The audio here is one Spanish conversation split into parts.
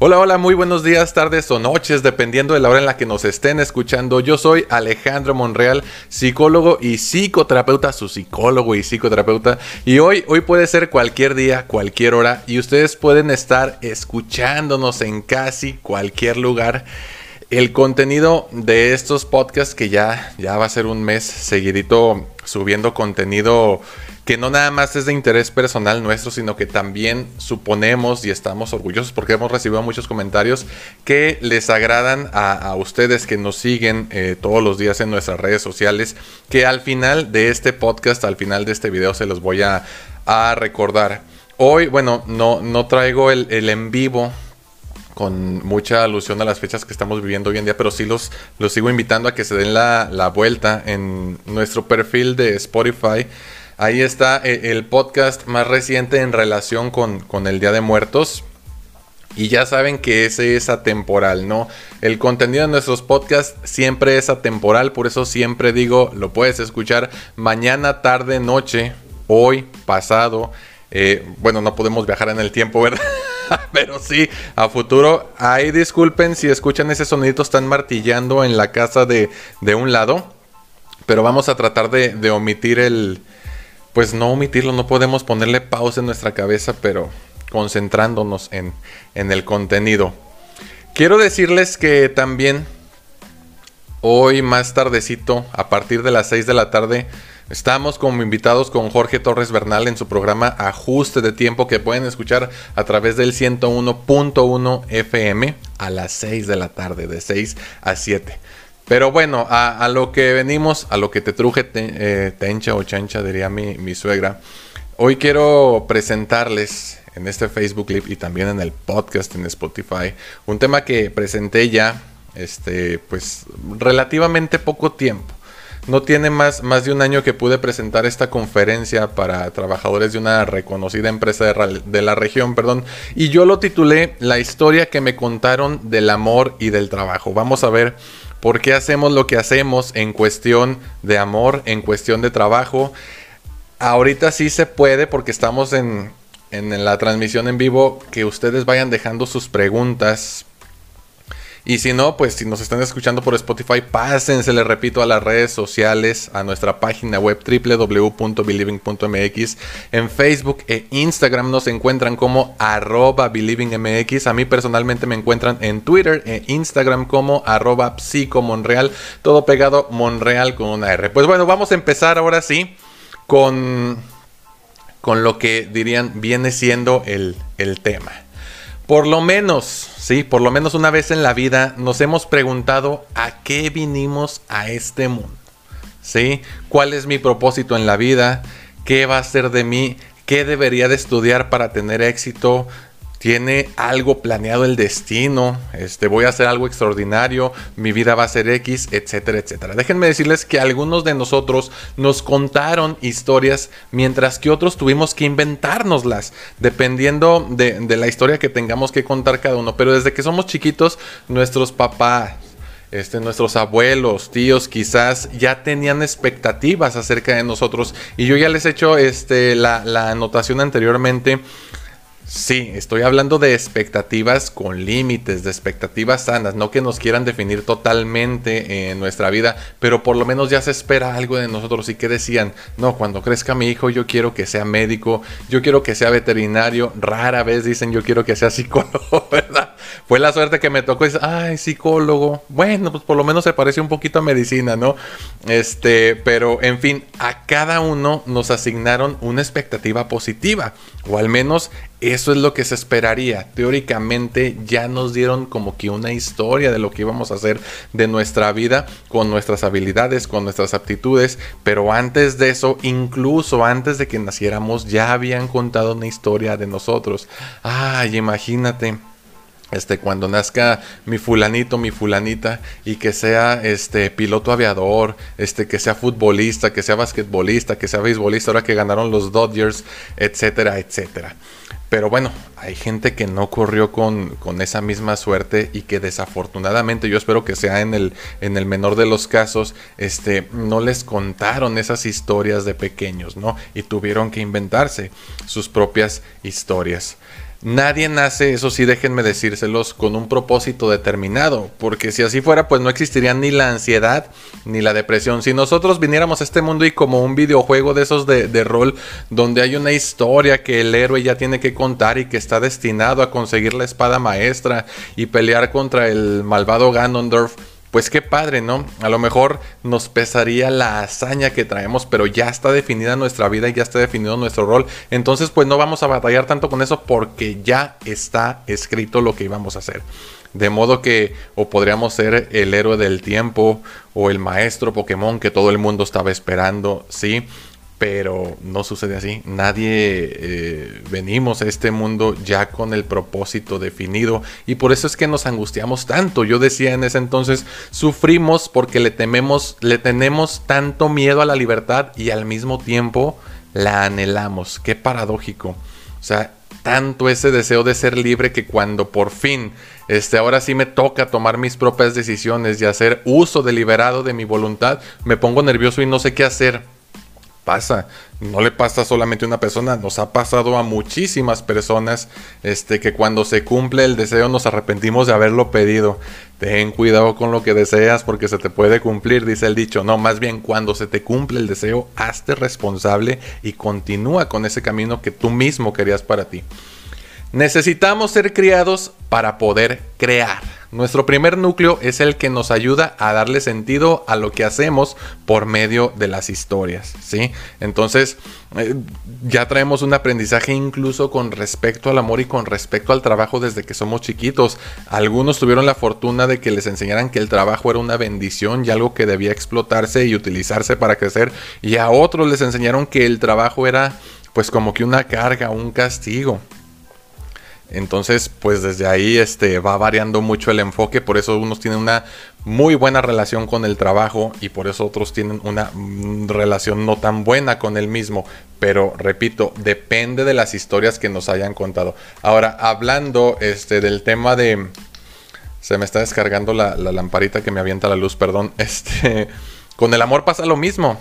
Hola, hola, muy buenos días, tardes o noches, dependiendo de la hora en la que nos estén escuchando. Yo soy Alejandro Monreal, psicólogo y psicoterapeuta, su psicólogo y psicoterapeuta. Y hoy, hoy puede ser cualquier día, cualquier hora, y ustedes pueden estar escuchándonos en casi cualquier lugar. El contenido de estos podcasts, que ya, ya va a ser un mes seguidito subiendo contenido que no nada más es de interés personal nuestro, sino que también suponemos y estamos orgullosos porque hemos recibido muchos comentarios que les agradan a, ustedes que nos siguen eh, todos los días en nuestras redes sociales, que al final de este podcast, al final de este video se los voy a, recordar. Hoy, bueno, no, no traigo el, en vivo con mucha alusión a las fechas que estamos viviendo hoy en día, pero sí los, los sigo invitando a que se den la, la vuelta en nuestro perfil de Spotify Ahí está eh, el podcast más reciente en relación con, el Día de Muertos. Y ya saben que ese es atemporal, ¿no? El contenido de nuestros podcasts siempre es atemporal, por eso siempre digo, lo puedes escuchar mañana, tarde, noche, hoy, pasado. Eh, bueno, no podemos viajar en el tiempo, ¿verdad? Pero sí, a futuro. Ahí disculpen si escuchan ese sonidito, están martillando en la casa de, un lado. Pero vamos a tratar de omitir el, pues no omitirlo, no podemos ponerle pausa en nuestra cabeza, pero concentrándonos en, el contenido. Quiero decirles que también hoy más tardecito, a partir de las 6 de la tarde, estamos como invitados con Jorge Torres Bernal en su programa Ajuste de Tiempo que pueden escuchar a través del 101.1 FM a las 6 de la tarde, de 6 a 7. Pero bueno, a, lo que venimos, a lo que te truje eh, tencha o chancha, diría mi, suegra. Hoy quiero presentarles en este Facebook Live y también en el podcast en Spotify un tema que presenté ya, este, pues relativamente poco tiempo. No tiene más, más de un año que pude presentar esta conferencia para trabajadores de una reconocida empresa de, la región, perdón, y yo lo titulé La historia que me contaron del amor y del trabajo. Vamos a ver por qué hacemos lo que hacemos en cuestión de amor, en cuestión de trabajo. Ahorita sí se puede porque estamos en, en la transmisión en vivo que ustedes vayan dejando sus preguntas y si no, pues si nos están escuchando por Spotify, pásense, les repito, a las redes sociales, a nuestra página web www.believing.mx. En Facebook e Instagram nos encuentran como arroba believingmx. A mí personalmente me encuentran en Twitter e Instagram como arroba psicomonreal. Todo pegado Monreal con una R. Pues bueno, vamos a empezar ahora sí con, con lo que dirían viene siendo el, el tema. Por lo menos, sí, por lo menos una vez en la vida nos hemos preguntado a qué vinimos a este mundo. ¿Sí? ¿Cuál es mi propósito en la vida? ¿Qué va a ser de mí? ¿Qué debería de estudiar para tener éxito? Tiene algo planeado el destino, este, voy a hacer algo extraordinario, mi vida va a ser X, etcétera, etcétera. Déjenme decirles que algunos de nosotros nos contaron historias, mientras que otros tuvimos que inventárnoslas, dependiendo de, la historia que tengamos que contar cada uno. Pero desde que somos chiquitos, nuestros papás, este, nuestros abuelos, tíos, quizás ya tenían expectativas acerca de nosotros. Y yo ya les he hecho este, la anotación anteriormente Sí, estoy hablando de expectativas con límites, de expectativas sanas, no que nos quieran definir totalmente en nuestra vida, pero por lo menos ya se espera algo de nosotros. ¿Y que decían? No, cuando crezca mi hijo yo quiero que sea médico, yo quiero que sea veterinario, rara vez dicen yo quiero que sea psicólogo, ¿verdad? Fue la suerte que me tocó, y ay, psicólogo, bueno, pues por lo menos se parece un poquito a medicina, ¿no? Este, pero en fin, a cada uno nos asignaron una expectativa positiva, o al menos eso es lo que se esperaría. Teóricamente ya nos dieron como que una historia de lo que íbamos a hacer de nuestra vida con nuestras habilidades, con nuestras aptitudes, pero antes de eso, incluso antes de que naciéramos, ya habían contado una historia de nosotros. Ay, imagínate este, cuando nazca mi fulanito, mi fulanita, y que sea este piloto aviador, este, que sea futbolista, que sea basquetbolista, que sea beisbolista, ahora que ganaron los Dodgers, etcétera, etcétera. Pero bueno, hay gente que no corrió con, esa misma suerte y que desafortunadamente, yo espero que sea en el, en el menor de los casos, este, no les contaron esas historias de pequeños, ¿no? Y tuvieron que inventarse sus propias historias. Nadie nace, eso sí, déjenme decírselos, con un propósito determinado, porque si así fuera, pues no existiría ni la ansiedad ni la depresión. Si nosotros viniéramos a este mundo y como un videojuego de esos de, de, rol, donde hay una historia que el héroe ya tiene que contar y que está destinado a conseguir la espada maestra y pelear contra el malvado Ganondorf, pues qué padre, ¿no? A lo mejor nos pesaría la hazaña que traemos, pero ya está definida nuestra vida y ya está definido nuestro rol. Entonces, pues no vamos a batallar tanto con eso porque ya está escrito lo que íbamos a hacer. De modo que o podríamos ser el héroe del tiempo o el maestro Pokémon que todo el mundo estaba esperando, ¿sí? Pero no sucede así. Nadie eh, venimos a este mundo ya con el propósito definido y por eso es que nos angustiamos tanto. Yo decía en ese entonces, sufrimos porque le tememos, le tenemos tanto miedo a la libertad y al mismo tiempo la anhelamos. Qué paradójico. O sea, tanto ese deseo de ser libre que cuando por fin, este, ahora sí me toca tomar mis propias decisiones y hacer uso deliberado de mi voluntad, me pongo nervioso y no sé qué hacer pasa. No le pasa solamente a una persona, nos ha pasado a muchísimas personas este, que cuando se cumple el deseo nos arrepentimos de haberlo pedido. Ten cuidado con lo que deseas porque se te puede cumplir, dice el dicho. No, más bien cuando se te cumple el deseo, hazte responsable y continúa con ese camino que tú mismo querías para ti. Necesitamos ser criados para poder crear. Nuestro primer núcleo es el que nos ayuda a darle sentido a lo que hacemos por medio de las historias, ¿sí? Entonces, eh, ya traemos un aprendizaje incluso con respecto al amor y con respecto al trabajo desde que somos chiquitos. Algunos tuvieron la fortuna de que les enseñaran que el trabajo era una bendición y algo que debía explotarse y utilizarse para crecer, y a otros les enseñaron que el trabajo era pues como que una carga, un castigo. Entonces, pues desde ahí este, va variando mucho el enfoque, por eso unos tienen una muy buena relación con el trabajo y por eso otros tienen una mm, relación no tan buena con el mismo. Pero repito, depende de las historias que nos hayan contado. Ahora, hablando este, del tema de... Se me está descargando la, la lamparita que me avienta la luz, perdón. Este, con el amor pasa lo mismo.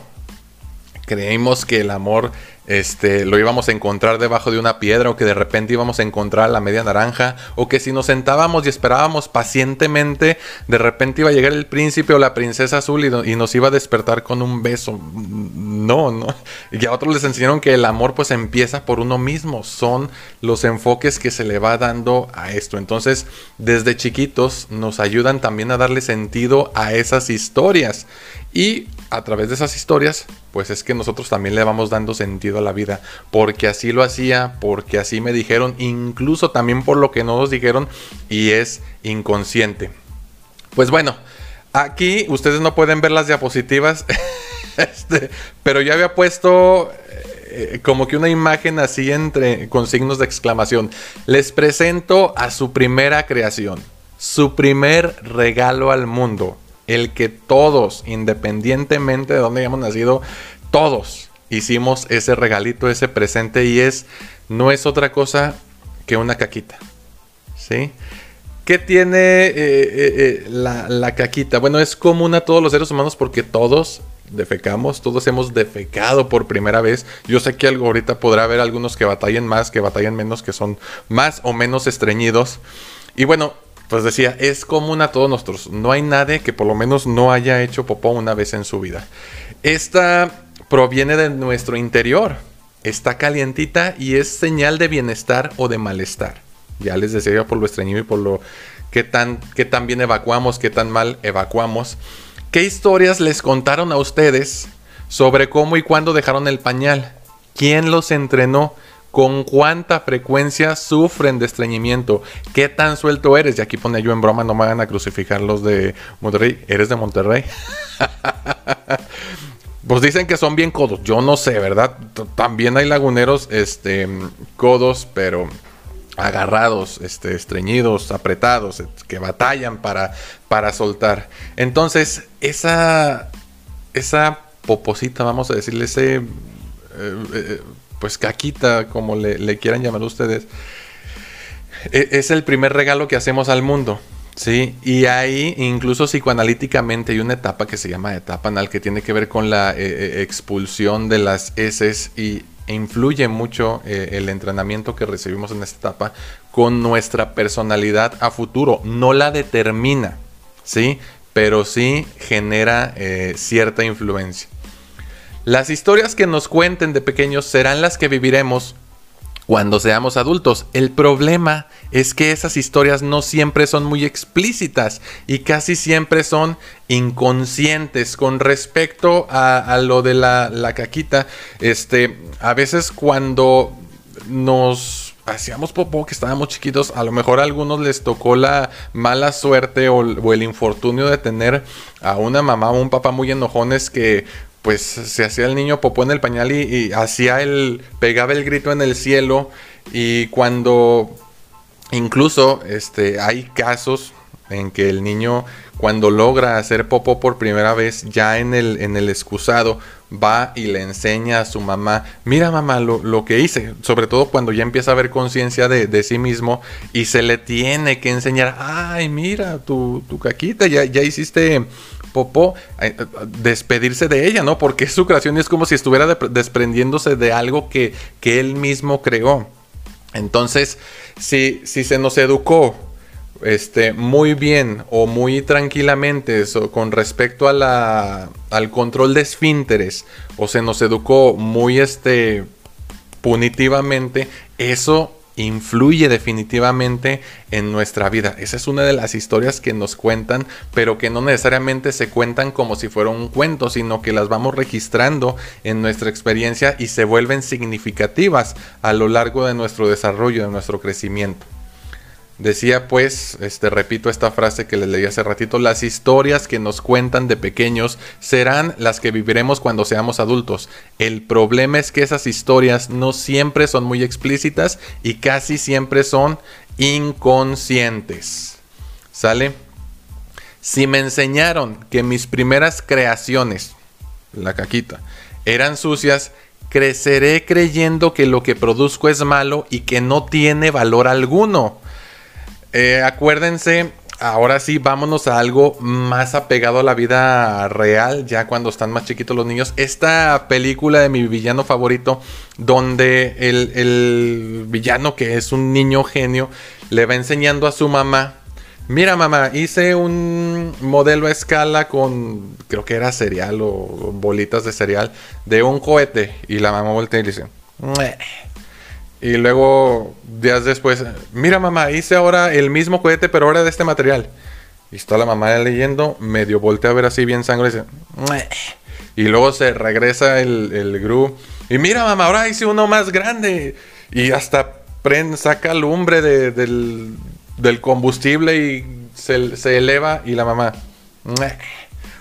Creímos que el amor este, lo íbamos a encontrar debajo de una piedra o que de repente íbamos a encontrar la media naranja o que si nos sentábamos y esperábamos pacientemente, de repente iba a llegar el príncipe o la princesa azul y, nos iba a despertar con un beso. No, no. Y a otros les enseñaron que el amor pues empieza por uno mismo. Son los enfoques que se le va dando a esto. Entonces, desde chiquitos nos ayudan también a darle sentido a esas historias. Y a través de esas historias, pues es que nosotros también le vamos dando sentido la vida, porque así lo hacía, porque así me dijeron, incluso también por lo que no nos dijeron y es inconsciente. Pues bueno, aquí ustedes no pueden ver las diapositivas, este, pero ya había puesto eh, como que una imagen así entre con signos de exclamación. Les presento a su primera creación, su primer regalo al mundo el que todos, independientemente de dónde hayamos nacido, todos hicimos ese regalito, ese presente y es, no es otra cosa que una caquita. ¿Sí? ¿Qué tiene eh, eh, eh, la, la, caquita? Bueno, es común a todos los seres humanos porque todos defecamos, todos hemos defecado por primera vez. Yo sé que ahorita podrá haber algunos que batallen más, que batallen menos, que son más o menos estreñidos. Y bueno, pues decía, es común a todos nosotros. No hay nadie que por lo menos no haya hecho popó una vez en su vida. Esta proviene de nuestro interior. Está calientita y es señal de bienestar o de malestar. Ya les decía por lo estreñido y por lo que tan, tan bien evacuamos, qué tan mal evacuamos. ¿Qué historias les contaron a ustedes sobre cómo y cuándo dejaron el pañal? ¿Quién los entrenó? con cuánta frecuencia sufren de estreñimiento, qué tan suelto eres. Y aquí pone yo en broma, no me hagan a crucificar los de Monterrey. ¿Eres de Monterrey? pues dicen que son bien codos. Yo no sé, ¿verdad? También hay laguneros este, codos, pero agarrados, este, estreñidos, apretados, que batallan para, para soltar. Entonces, esa, esa poposita, vamos a decirle, ese... Eh, eh, pues caquita, como le, quieran llamar ustedes, e, es el primer regalo que hacemos al mundo. Sí, y ahí incluso psicoanalíticamente hay una etapa que se llama etapa anal que tiene que ver con la eh, eh, expulsión de las heces y influye mucho eh, el entrenamiento que recibimos en esta etapa con nuestra personalidad a futuro. No la determina, ¿sí? Pero sí genera cierta influencia. Las historias que nos cuenten de pequeños serán las que viviremos cuando seamos adultos. El problema es que esas historias no siempre son muy explícitas y casi siempre son inconscientes con respecto a, lo de la, la, caquita. Este, a veces cuando nos hacíamos popó, que estábamos chiquitos, a lo mejor a algunos les tocó la mala suerte o, o el infortunio de tener a una mamá o un papá muy enojones que pues se hacía el niño popó en el pañal y, hacía el, pegaba el grito en el cielo y cuando incluso este, hay casos en que el niño cuando logra hacer popó por primera vez ya en el, en el excusado va y le enseña a su mamá, mira mamá lo, que hice, sobre todo cuando ya empieza a haber conciencia de, sí mismo y se le tiene que enseñar, ay mira tu, tu caquita, ya, ya hiciste popó, eh, despedirse de ella, ¿no? Porque su creación es como si estuviera desprendiéndose de algo que, que él mismo creó. Entonces, si, si se nos educó este, muy bien o muy tranquilamente con respecto a la, al control de esfínteres o se nos educó muy este, punitivamente, eso influye definitivamente en nuestra vida. Esa es una de las historias que nos cuentan, pero que no necesariamente se cuentan como si fuera un cuento, sino que las vamos registrando en nuestra experiencia y se vuelven significativas a lo largo de nuestro desarrollo, de nuestro crecimiento. Decía pues, este repito esta frase que les leí hace ratito, las historias que nos cuentan de pequeños serán las que viviremos cuando seamos adultos. El problema es que esas historias no siempre son muy explícitas y casi siempre son inconscientes. ¿Sale? Si me enseñaron que mis primeras creaciones, la caquita, eran sucias, creceré creyendo que lo que produzco es malo y que no tiene valor alguno. Eh, acuérdense, ahora sí, vámonos a algo más apegado a la vida real, ya cuando están más chiquitos los niños. Esta película de mi villano favorito, donde el, villano, que es un niño genio, le va enseñando a su mamá. Mira mamá, hice un modelo a escala con, creo que era cereal o bolitas de cereal, de un cohete. Y la mamá voltea y le dice, y luego, días después, mira mamá, hice ahora el mismo cohete, pero ahora de este material. Y está la mamá leyendo, medio voltea a ver así bien sangre y dice, luego se regresa el, el Gru. Y mira mamá, ahora hice uno más grande. Y hasta saca lumbre del, del, combustible y se, se eleva y la mamá.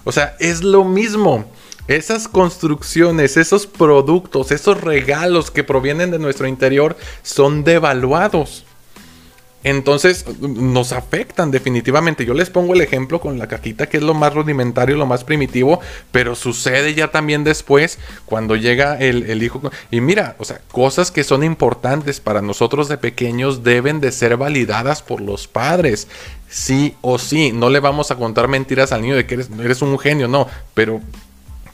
O sea, es lo mismo. Esas construcciones, esos productos, esos regalos que provienen de nuestro interior son devaluados. Entonces nos afectan definitivamente. Yo les pongo el ejemplo con la caquita, que es lo más rudimentario, lo más primitivo, pero sucede ya también después cuando llega el, el, hijo. Y mira, o sea, cosas que son importantes para nosotros de pequeños deben de ser validadas por los padres. Sí o sí, no le vamos a contar mentiras al niño de que eres, eres un genio, no, pero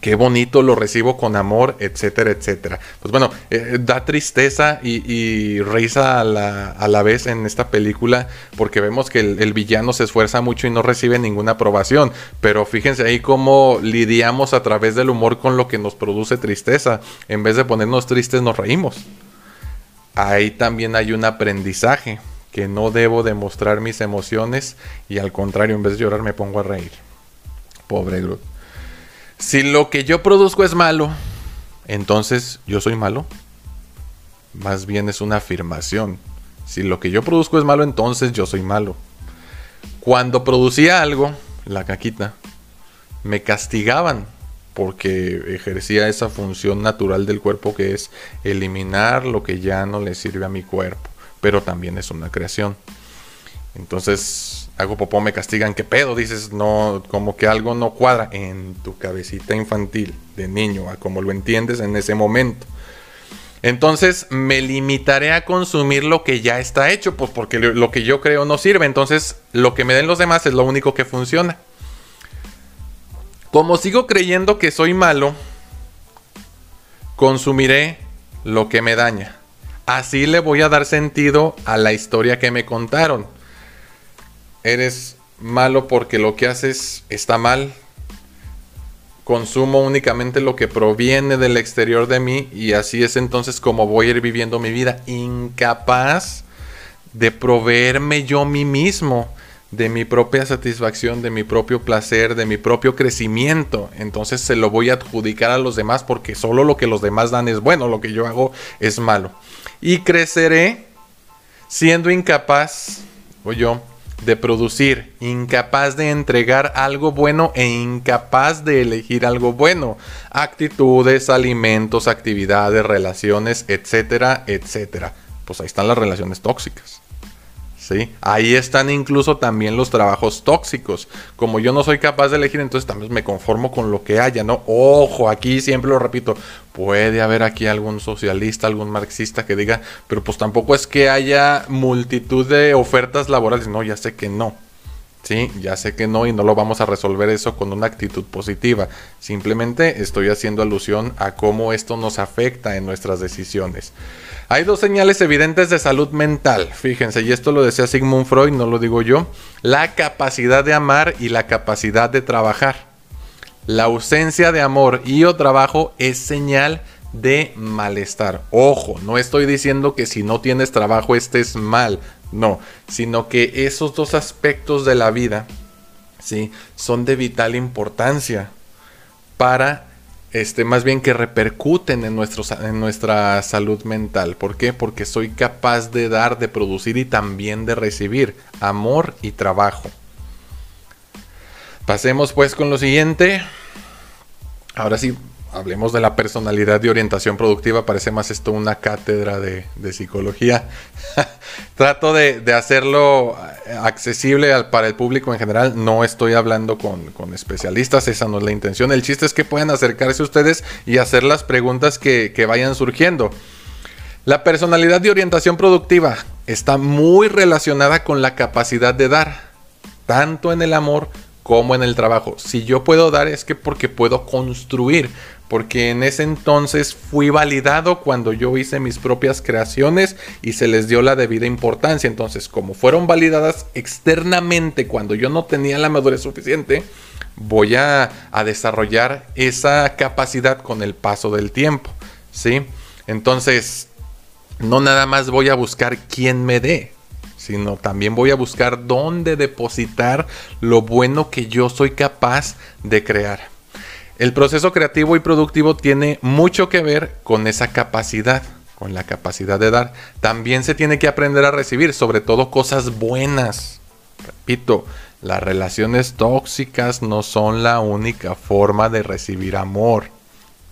qué bonito, lo recibo con amor, etcétera, etcétera. Pues bueno, eh, da tristeza y, risa a la, vez en esta película porque vemos que el, villano se esfuerza mucho y no recibe ninguna aprobación. Pero fíjense ahí cómo lidiamos a través del humor con lo que nos produce tristeza. En vez de ponernos tristes, nos reímos. Ahí también hay un aprendizaje que no debo demostrar mis emociones y al contrario, en vez de llorar me pongo a reír. Pobre Groot. Si lo que yo produzco es malo, entonces yo soy malo. Más bien es una afirmación. Si lo que yo produzco es malo, entonces yo soy malo. Cuando producía algo, la caquita, me castigaban porque ejercía esa función natural del cuerpo que es eliminar lo que ya no le sirve a mi cuerpo, pero también es una creación. Entonces, hago popó, me castigan, ¿qué pedo? Dices, no, como que algo no cuadra en tu cabecita infantil de niño, a como lo entiendes en ese momento. Entonces me limitaré a consumir lo que ya está hecho, pues porque lo que yo creo no sirve. Entonces lo que me den los demás es lo único que funciona. Como sigo creyendo que soy malo, consumiré lo que me daña. Así le voy a dar sentido a la historia que me contaron. Eres malo porque lo que haces está mal. Consumo únicamente lo que proviene del exterior de mí y así es entonces como voy a ir viviendo mi vida. Incapaz de proveerme yo mí mismo de mi propia satisfacción, de mi propio placer, de mi propio crecimiento. Entonces se lo voy a adjudicar a los demás porque solo lo que los demás dan es bueno, lo que yo hago es malo. Y creceré siendo incapaz, o yo, de producir, incapaz de entregar algo bueno e incapaz de elegir algo bueno. Actitudes, alimentos, actividades, relaciones, etcétera, etcétera. Pues ahí están las relaciones tóxicas. Ahí están incluso también los trabajos tóxicos. Como yo no soy capaz de elegir, entonces también me conformo con lo que haya, ¿no? Ojo, aquí siempre lo repito, puede haber aquí algún socialista, algún marxista que diga, pero pues tampoco es que haya multitud de ofertas laborales. No, ya sé que no. Sí, ya sé que no y no lo vamos a resolver eso con una actitud positiva. Simplemente estoy haciendo alusión a cómo esto nos afecta en nuestras decisiones. Hay dos señales evidentes de salud mental, fíjense, y esto lo decía Sigmund Freud, no lo digo yo, la capacidad de amar y la capacidad de trabajar. La ausencia de amor y o trabajo es señal de malestar. Ojo, no estoy diciendo que si no tienes trabajo estés mal, no, sino que esos dos aspectos de la vida, ¿sí? Son de vital importancia para este, más bien que repercuten en, en nuestra salud mental. ¿Por qué? Porque soy capaz de dar, de producir y también de recibir amor y trabajo. Pasemos pues con lo siguiente. Ahora sí, hablemos de la personalidad de orientación productiva, parece más esto una cátedra de, psicología. Trato de, hacerlo eh, accesible para el público en general, no estoy hablando con, especialistas, esa no es la intención. El chiste es que puedan acercarse ustedes y hacer las preguntas que, que vayan surgiendo. La personalidad de orientación productiva está muy relacionada con la capacidad de dar, tanto en el amor como en el trabajo. Si yo puedo dar es que porque puedo construir, porque en ese entonces fui validado cuando yo hice mis propias creaciones y se les dio la debida importancia. Entonces, como fueron validadas externamente cuando yo no tenía la madurez suficiente, voy a, desarrollar esa capacidad con el paso del tiempo. ¿sí? Entonces, no nada más voy a buscar quién me dé, sino también voy a buscar dónde depositar lo bueno que yo soy capaz de crear. El proceso creativo y productivo tiene mucho que ver con esa capacidad, con la capacidad de dar. También se tiene que aprender a recibir, sobre todo cosas buenas. Repito, las relaciones tóxicas no son la única forma de recibir amor.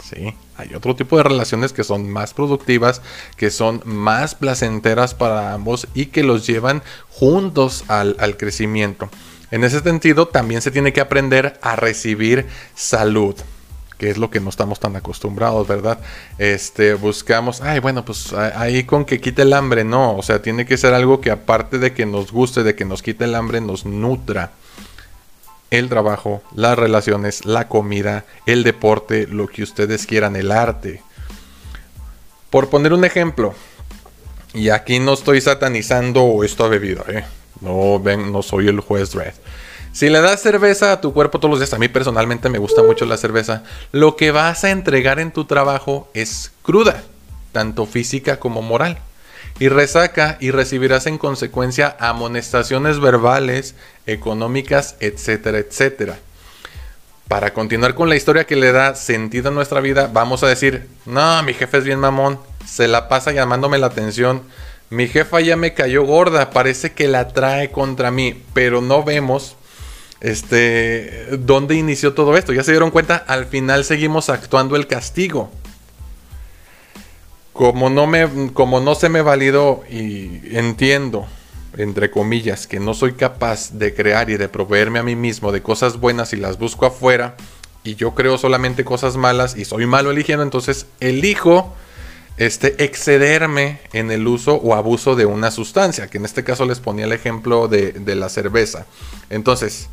¿sí? Hay otro tipo de relaciones que son más productivas, que son más placenteras para ambos y que los llevan juntos al, al crecimiento. En ese sentido, también se tiene que aprender a recibir salud que es lo que no estamos tan acostumbrados, ¿verdad? Este, buscamos, ay, bueno, pues ahí con que quite el hambre, no, o sea, tiene que ser algo que aparte de que nos guste, de que nos quite el hambre, nos nutra. El trabajo, las relaciones, la comida, el deporte, lo que ustedes quieran, el arte. Por poner un ejemplo, y aquí no estoy satanizando esta bebida, ¿eh? No, ven, no soy el juez Red. Si le das cerveza a tu cuerpo todos los días, a mí personalmente me gusta mucho la cerveza, lo que vas a entregar en tu trabajo es cruda, tanto física como moral. Y resaca y recibirás en consecuencia amonestaciones verbales, económicas, etcétera, etcétera. Para continuar con la historia que le da sentido a nuestra vida, vamos a decir, no, mi jefe es bien mamón, se la pasa llamándome la atención, mi jefa ya me cayó gorda, parece que la trae contra mí, pero no vemos este, dónde inició todo esto. Ya se dieron cuenta, al final seguimos actuando el castigo. Como no, me, como no se me validó y entiendo, entre comillas, que no soy capaz de crear y de proveerme a mí mismo de cosas buenas y las busco afuera, y yo creo solamente cosas malas y soy malo eligiendo, entonces elijo este, excederme en el uso o abuso de una sustancia, que en este caso les ponía el ejemplo de, de la cerveza. Entonces,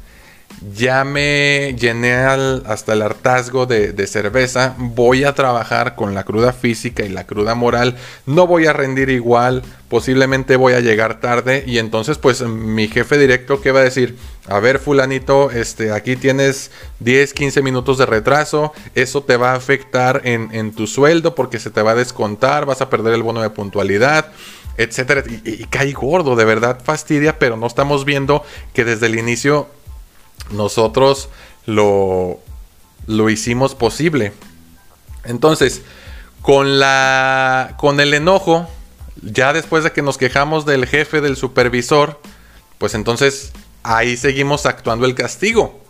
ya me llené hasta el hartazgo de, cerveza, voy a trabajar con la cruda física y la cruda moral, no voy a rendir igual, posiblemente voy a llegar tarde. Y entonces pues mi jefe directo que va a decir, a ver fulanito, este, aquí tienes 10, 15 minutos de retraso, eso te va a afectar en, en tu sueldo porque se te va a descontar, vas a perder el bono de puntualidad etcétera. Y, y, cae gordo, de verdad fastidia, pero no estamos viendo que desde el inicio nosotros lo, lo hicimos posible. Entonces, con, la, con el enojo, ya después de que nos quejamos del jefe, del supervisor, pues entonces ahí seguimos actuando el castigo.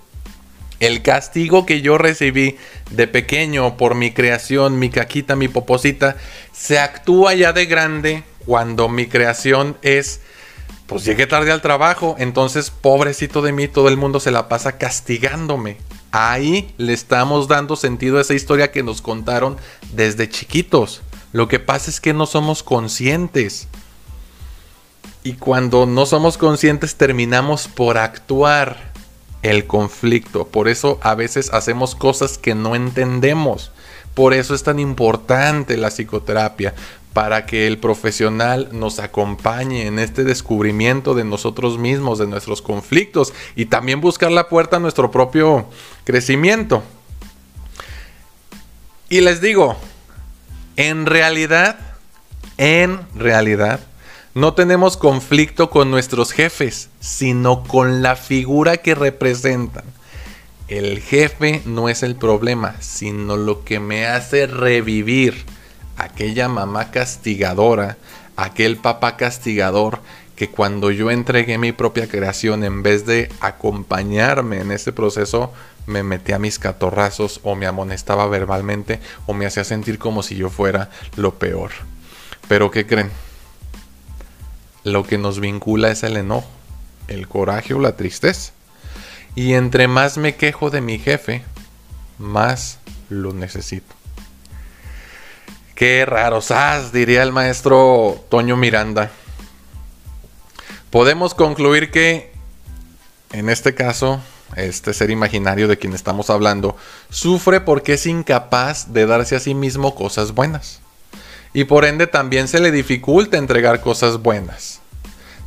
El castigo que yo recibí de pequeño por mi creación, mi caquita, mi poposita, se actúa ya de grande cuando mi creación es pues llegué tarde al trabajo, entonces pobrecito de mí, todo el mundo se la pasa castigándome. Ahí le estamos dando sentido a esa historia que nos contaron desde chiquitos. Lo que pasa es que no somos conscientes. Y cuando no somos conscientes terminamos por actuar el conflicto. Por eso a veces hacemos cosas que no entendemos. Por eso es tan importante la psicoterapia para que el profesional nos acompañe en este descubrimiento de nosotros mismos, de nuestros conflictos y también buscar la puerta a nuestro propio crecimiento. Y les digo, en realidad, en realidad, no tenemos conflicto con nuestros jefes, sino con la figura que representan. El jefe no es el problema, sino lo que me hace revivir aquella mamá castigadora, aquel papá castigador que cuando yo entregué mi propia creación, en vez de acompañarme en ese proceso, me metía mis catorrazos o me amonestaba verbalmente o me hacía sentir como si yo fuera lo peor. Pero ¿qué creen? Lo que nos vincula es el enojo, el coraje o la tristeza. Y entre más me quejo de mi jefe, más lo necesito. Qué raro, ¡Sas! diría el maestro Toño Miranda. Podemos concluir que, en este caso, este ser imaginario de quien estamos hablando, sufre porque es incapaz de darse a sí mismo cosas buenas. Y por ende también se le dificulta entregar cosas buenas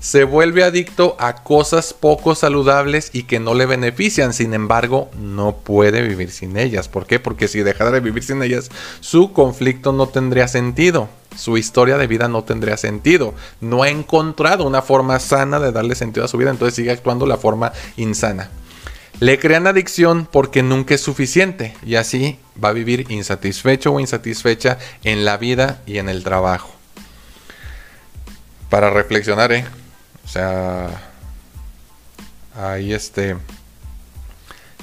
se vuelve adicto a cosas poco saludables y que no le benefician. Sin embargo, no puede vivir sin ellas. ¿Por qué? Porque si dejara de vivir sin ellas, su conflicto no tendría sentido. Su historia de vida no tendría sentido. No ha encontrado una forma sana de darle sentido a su vida, entonces sigue actuando la forma insana. Le crean adicción porque nunca es suficiente y así va a vivir insatisfecho o insatisfecha en la vida y en el trabajo. Para reflexionar, ¿eh? O sea, ahí este,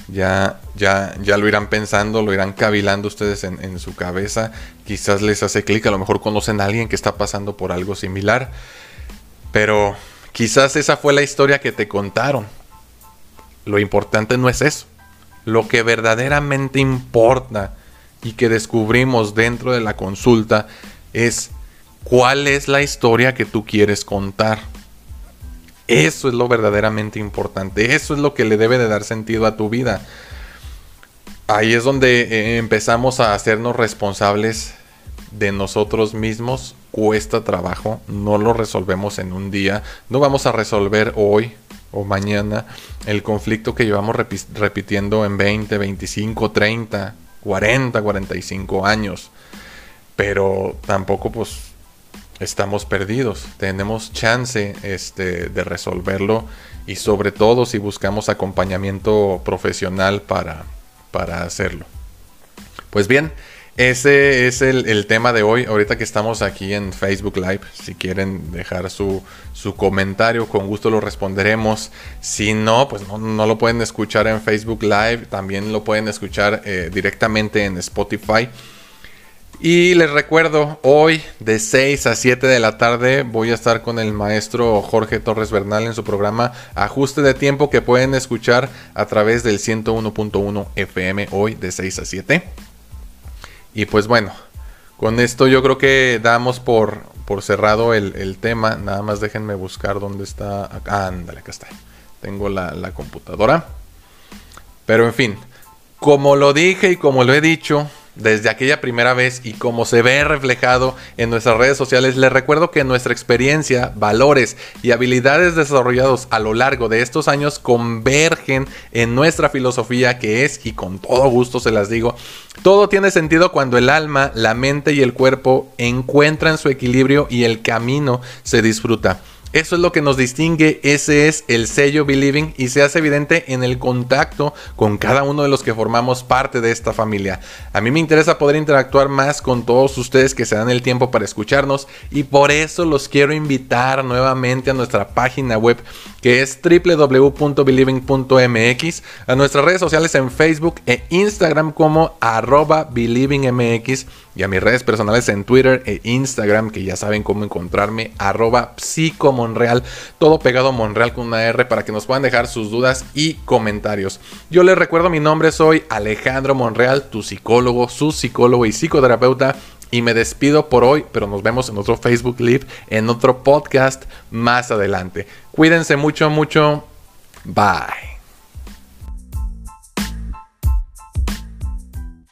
ya, ya, ya lo irán pensando, lo irán cavilando ustedes en, en su cabeza. Quizás les hace clic, a lo mejor conocen a alguien que está pasando por algo similar. Pero quizás esa fue la historia que te contaron. Lo importante no es eso. Lo que verdaderamente importa y que descubrimos dentro de la consulta es cuál es la historia que tú quieres contar. Eso es lo verdaderamente importante. Eso es lo que le debe de dar sentido a tu vida. Ahí es donde eh, empezamos a hacernos responsables de nosotros mismos. Cuesta trabajo, no lo resolvemos en un día. No vamos a resolver hoy o mañana el conflicto que llevamos repitiendo en 20, 25, 30, 40, 45 años. Pero tampoco pues estamos perdidos. Tenemos chance este, de resolverlo y sobre todo si buscamos acompañamiento profesional para, para hacerlo. Pues bien, ese es el, tema de hoy. Ahorita que estamos aquí en Facebook Live, si quieren dejar su, su comentario, con gusto lo responderemos. Si no, pues no, lo pueden escuchar en Facebook Live, también lo pueden escuchar eh, directamente en Spotify. Y les recuerdo, hoy de 6 a 7 de la tarde voy a estar con el maestro Jorge Torres Bernal en su programa Ajuste de Tiempo que pueden escuchar a través del 101.1 FM hoy de 6 a 7. Y pues bueno, con esto yo creo que damos por, por cerrado el, tema. Nada más déjenme buscar dónde está. ándale, acá está. Tengo la, la computadora. Pero en fin, como lo dije y como lo he dicho, desde aquella primera vez y como se ve reflejado en nuestras redes sociales, les recuerdo que nuestra experiencia, valores y habilidades desarrollados a lo largo de estos años convergen en nuestra filosofía que es, y con todo gusto se las digo, todo tiene sentido cuando el alma, la mente y el cuerpo encuentran su equilibrio y el camino se disfruta. Eso es lo que nos distingue, ese es el sello Believing y se hace evidente en el contacto con cada uno de los que formamos parte de esta familia. A mí me interesa poder interactuar más con todos ustedes que se dan el tiempo para escucharnos y por eso los quiero invitar nuevamente a nuestra página web que es www.believing.mx, a nuestras redes sociales en Facebook e Instagram como arroba believingmx y a mis redes personales en Twitter e Instagram, que ya saben cómo encontrarme, arroba psicomonreal, todo pegado Monreal con una R para que nos puedan dejar sus dudas y comentarios. Yo les recuerdo mi nombre, soy Alejandro Monreal, tu psicólogo, su psicólogo y psicoterapeuta. Y me despido por hoy, pero nos vemos en otro Facebook Live, en otro podcast más adelante. Cuídense mucho, mucho. Bye.